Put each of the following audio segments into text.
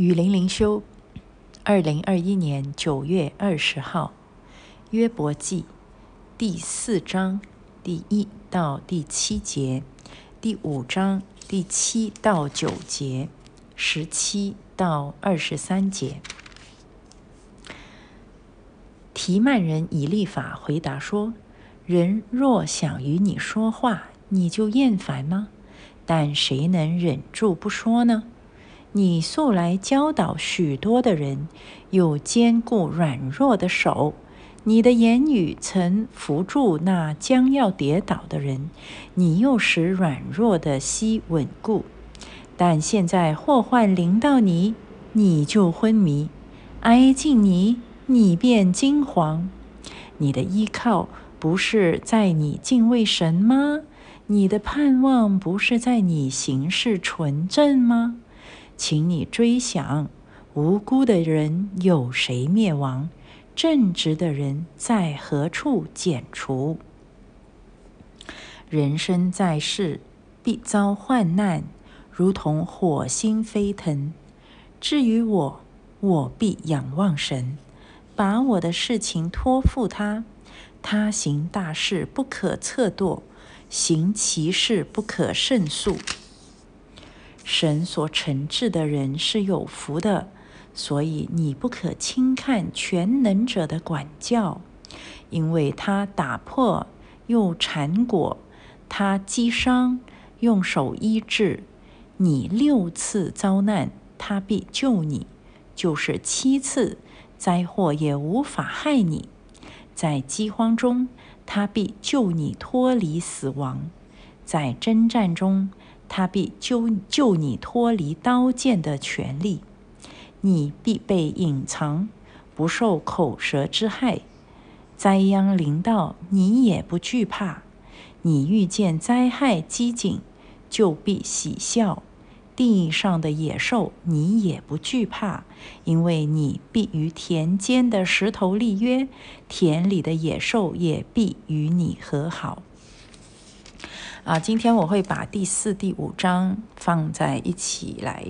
雨林灵修，二零二一年九月二十号，约伯记第四章第一到第七节，第五章第七到九节，十七到二十三节。提曼人以利法回答说：“人若想与你说话，你就厌烦吗？但谁能忍住不说呢？”你素来教导许多的人，又坚固软弱的手。你的言语曾扶住那将要跌倒的人，你又使软弱的膝稳固。但现在祸患临到你，你就昏迷；挨近你，你便惊惶。你的依靠不是在你敬畏神吗？你的盼望不是在你行事纯正吗？请你追想，无辜的人有谁灭亡？正直的人在何处剪除？人生在世，必遭患难，如同火星飞腾。至于我，我必仰望神，把我的事情托付他。他行大事不可测度，行其事不可胜数。神所惩治的人是有福的，所以你不可轻看全能者的管教，因为他打破又缠裹，他击伤用手医治。你六次遭难，他必救你；就是七次灾祸也无法害你。在饥荒中，他必救你脱离死亡；在征战中，他必救救你脱离刀剑的权利，你必被隐藏，不受口舌之害。灾殃临到，你也不惧怕。你遇见灾害饥馑，就必喜笑。地上的野兽，你也不惧怕，因为你必与田间的石头立约，田里的野兽也必与你和好。啊，今天我会把第四、第五章放在一起来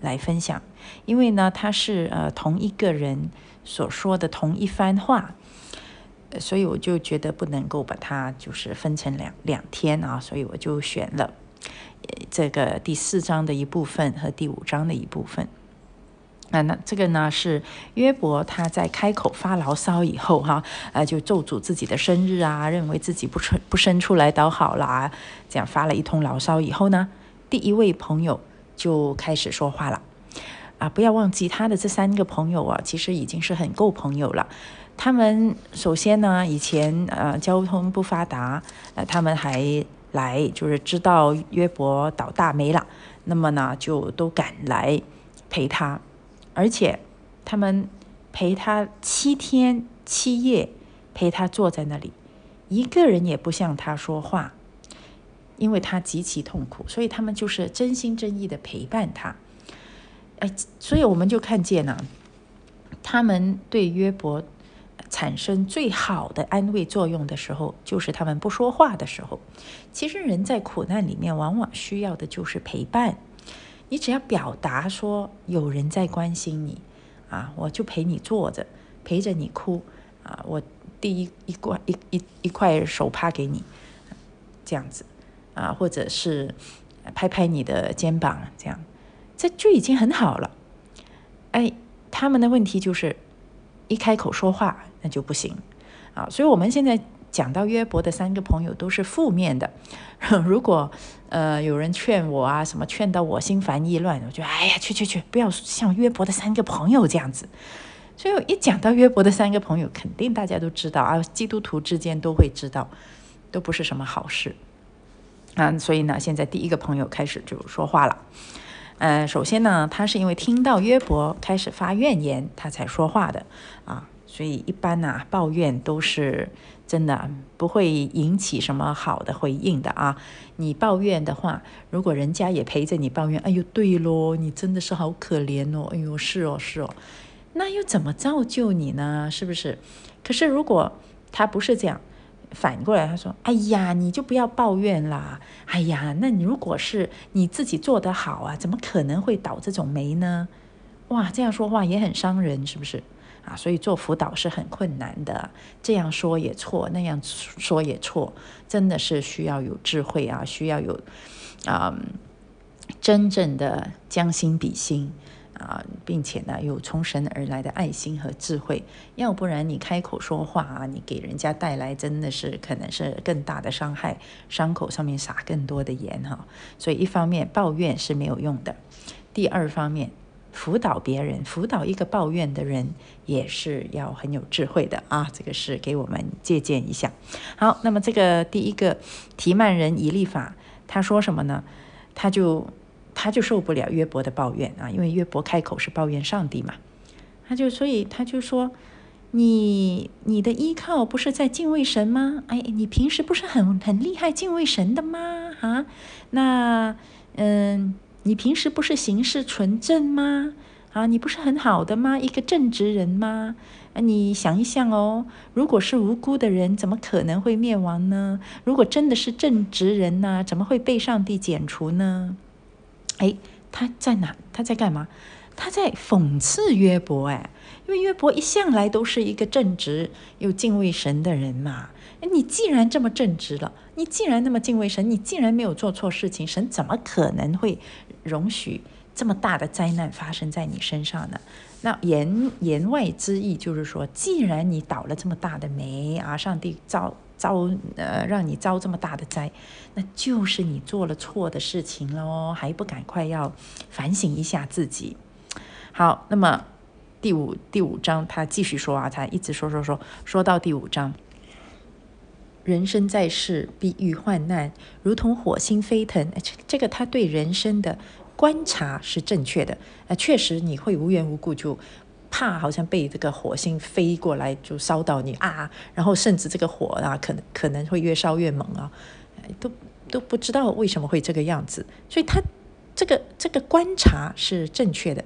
来分享，因为呢，它是呃同一个人所说的同一番话，所以我就觉得不能够把它就是分成两两天啊，所以我就选了这个第四章的一部分和第五章的一部分。那那这个呢是约伯他在开口发牢骚以后哈，呃就咒诅自己的生日啊，认为自己不出不生出来倒好啦，这样发了一通牢骚以后呢，第一位朋友就开始说话了，啊不要忘记他的这三个朋友啊，其实已经是很够朋友了。他们首先呢以前呃交通不发达，呃他们还来就是知道约伯倒大霉了，那么呢就都赶来陪他。而且，他们陪他七天七夜，陪他坐在那里，一个人也不向他说话，因为他极其痛苦，所以他们就是真心真意的陪伴他。哎，所以我们就看见了，他们对约伯产生最好的安慰作用的时候，就是他们不说话的时候。其实人在苦难里面，往往需要的就是陪伴。你只要表达说有人在关心你，啊，我就陪你坐着，陪着你哭，啊，我第一一块一一一块手帕给你，这样子，啊，或者是拍拍你的肩膀，这样，这就已经很好了。哎，他们的问题就是一开口说话那就不行，啊，所以我们现在。讲到约伯的三个朋友都是负面的，如果呃有人劝我啊，什么劝到我心烦意乱，我就哎呀去去去，不要像约伯的三个朋友这样子。所以一讲到约伯的三个朋友，肯定大家都知道啊，基督徒之间都会知道，都不是什么好事啊。所以呢，现在第一个朋友开始就说话了。呃，首先呢，他是因为听到约伯开始发怨言，他才说话的啊。所以一般呢，抱怨都是真的不会引起什么好的回应的啊。你抱怨的话，如果人家也陪着你抱怨，哎呦，对咯，你真的是好可怜哦，哎呦，是哦，是哦，那又怎么造就你呢？是不是？可是如果他不是这样，反过来他说，哎呀，你就不要抱怨啦。哎呀，那你如果是你自己做得好啊，怎么可能会倒这种霉呢？哇，这样说话也很伤人，是不是？啊，所以做辅导是很困难的，这样说也错，那样说也错，真的是需要有智慧啊，需要有啊真正的将心比心啊，并且呢有从神而来的爱心和智慧，要不然你开口说话啊，你给人家带来真的是可能是更大的伤害，伤口上面撒更多的盐哈。所以一方面抱怨是没有用的，第二方面。辅导别人，辅导一个抱怨的人，也是要很有智慧的啊！这个是给我们借鉴一下。好，那么这个第一个提曼人以利法，他说什么呢？他就他就受不了约伯的抱怨啊，因为约伯开口是抱怨上帝嘛，他就所以他就说：“你你的依靠不是在敬畏神吗？哎，你平时不是很很厉害敬畏神的吗？啊，那嗯。”你平时不是行事纯正吗？啊，你不是很好的吗？一个正直人吗？啊，你想一想哦，如果是无辜的人，怎么可能会灭亡呢？如果真的是正直人呢，怎么会被上帝剪除呢？哎，他在哪？他在干嘛？他在讽刺约伯哎，因为约伯一向来都是一个正直又敬畏神的人嘛。你既然这么正直了，你既然那么敬畏神，你既然没有做错事情，神怎么可能会？容许这么大的灾难发生在你身上呢？那言言外之意就是说，既然你倒了这么大的霉啊，上帝遭遭呃让你遭这么大的灾，那就是你做了错的事情喽，还不赶快要反省一下自己？好，那么第五第五章他继续说啊，他一直说说说说到第五章，人生在世必遇患难，如同火星飞腾。这这个他对人生的。观察是正确的，呃，确实你会无缘无故就怕，好像被这个火星飞过来就烧到你啊，然后甚至这个火啊，可能可能会越烧越猛啊，都都不知道为什么会这个样子，所以他这个这个观察是正确的，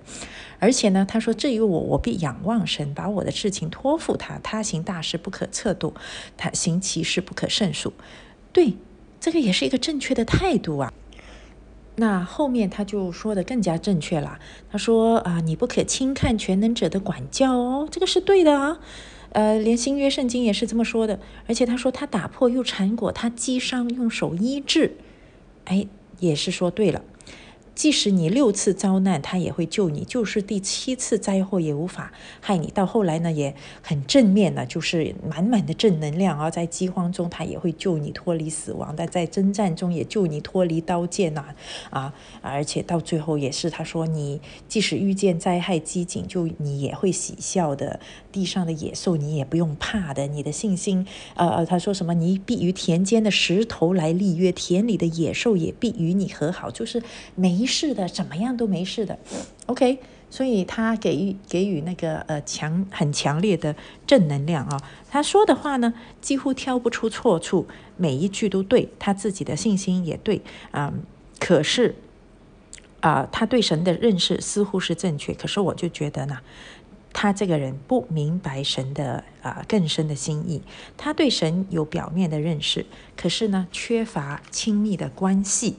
而且呢，他说至于我，我必仰望神，把我的事情托付他，他行大事不可测度，他行其事不可胜数，对，这个也是一个正确的态度啊。那后面他就说的更加正确了。他说啊，你不可轻看全能者的管教哦，这个是对的啊。呃，连新约圣经也是这么说的。而且他说他打破又缠裹，他击伤用手医治，哎，也是说对了。即使你六次遭难，他也会救你；就是第七次灾祸也无法害你。到后来呢，也很正面的，就是满满的正能量啊！在饥荒中，他也会救你脱离死亡；但在征战中，也救你脱离刀剑呐！啊，而且到最后也是他说，你即使遇见灾害饥馑，就你也会喜笑的。地上的野兽，你也不用怕的。你的信心，呃呃，他说什么？你必与田间的石头来立约，田里的野兽也必与你和好，就是每没。事的，怎么样都没事的，OK。所以他给予给予那个呃强很强烈的正能量啊。他说的话呢，几乎挑不出错处，每一句都对，他自己的信心也对啊。可是啊，他对神的认识似乎是正确，可是我就觉得呢，他这个人不明白神的啊更深的心意。他对神有表面的认识，可是呢，缺乏亲密的关系。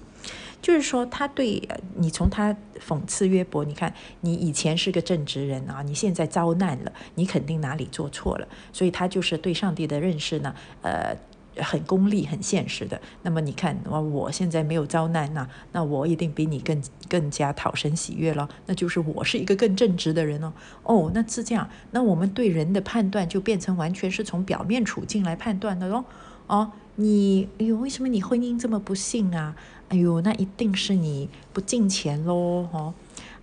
就是说，他对你从他讽刺约伯，你看你以前是个正直人啊，你现在遭难了，你肯定哪里做错了，所以他就是对上帝的认识呢，呃，很功利、很现实的。那么你看，我我现在没有遭难呐，那我一定比你更更加讨神喜悦了，那就是我是一个更正直的人哦。哦，那是这样，那我们对人的判断就变成完全是从表面处境来判断的喽。哦，你哎呦，为什么你婚姻这么不幸啊？哎呦，那一定是你不进钱喽，哦！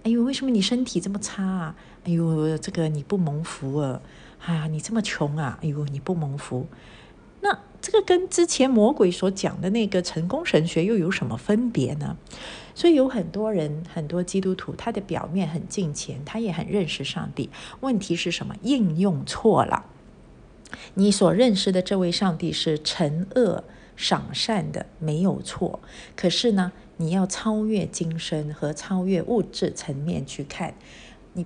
哎呦，为什么你身体这么差啊？哎呦，这个你不蒙福啊！啊，你这么穷啊！哎呦，你不蒙福。那这个跟之前魔鬼所讲的那个成功神学又有什么分别呢？所以有很多人，很多基督徒，他的表面很敬虔，他也很认识上帝。问题是什么？应用错了。你所认识的这位上帝是惩恶。赏善的没有错，可是呢，你要超越今生和超越物质层面去看，你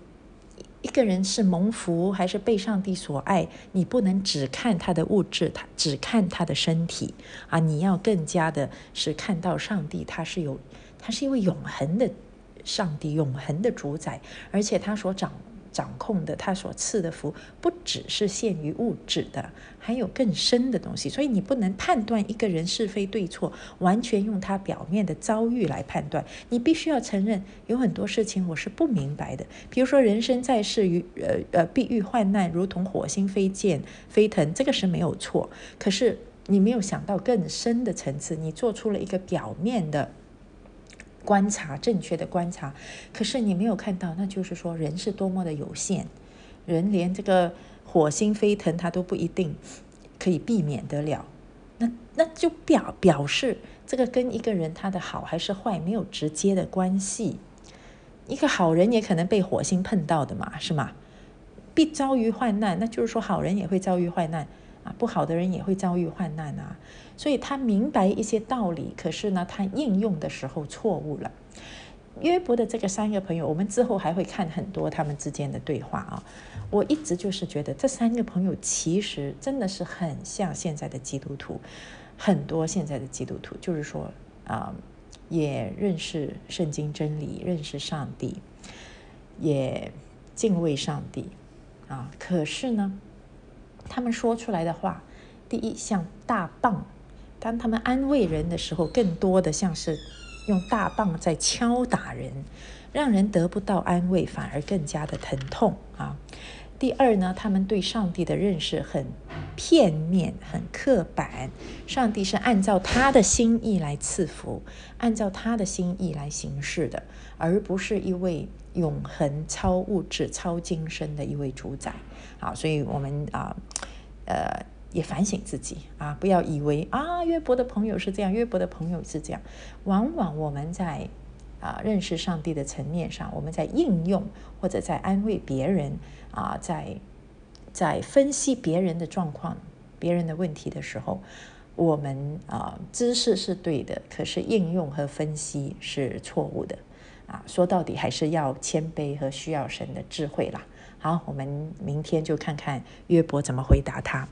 一个人是蒙福还是被上帝所爱，你不能只看他的物质，他只看他的身体。啊，你要更加的是看到上帝，他是有，他是一位永恒的上帝永恒的主宰，而且他所掌掌控的，他所赐的福，不只是限于物质的，还有更深的东西。所以你不能判断一个人是非对错，完全用他表面的遭遇来判断。你必须要承认，有很多事情我是不明白的。比如说，人生在世，于呃呃，必遇患难，如同火星飞溅飞腾，这个是没有错。可是你没有想到更深的层次，你做出了一个表面的。观察正确的观察，可是你没有看到，那就是说人是多么的有限，人连这个火星飞腾他都不一定可以避免得了，那那就表表示这个跟一个人他的好还是坏没有直接的关系。一个好人也可能被火星碰到的嘛，是吗？必遭遇患难，那就是说好人也会遭遇患难。啊，不好的人也会遭遇患难啊，所以他明白一些道理，可是呢，他应用的时候错误了。约伯的这个三个朋友，我们之后还会看很多他们之间的对话啊。我一直就是觉得这三个朋友其实真的是很像现在的基督徒，很多现在的基督徒就是说啊，也认识圣经真理，认识上帝，也敬畏上帝啊，可是呢。他们说出来的话，第一像大棒，当他们安慰人的时候，更多的像是用大棒在敲打人，让人得不到安慰，反而更加的疼痛啊。第二呢，他们对上帝的认识很片面、很刻板，上帝是按照他的心意来赐福，按照他的心意来行事的，而不是一位永恒、超物质、超精神的一位主宰。啊，所以我们啊，呃，也反省自己啊，不要以为啊，约伯的朋友是这样，约伯的朋友是这样。往往我们在啊认识上帝的层面上，我们在应用或者在安慰别人啊，在在分析别人的状况、别人的问题的时候，我们啊知识是对的，可是应用和分析是错误的啊。说到底，还是要谦卑和需要神的智慧啦。好，我们明天就看看约伯怎么回答他。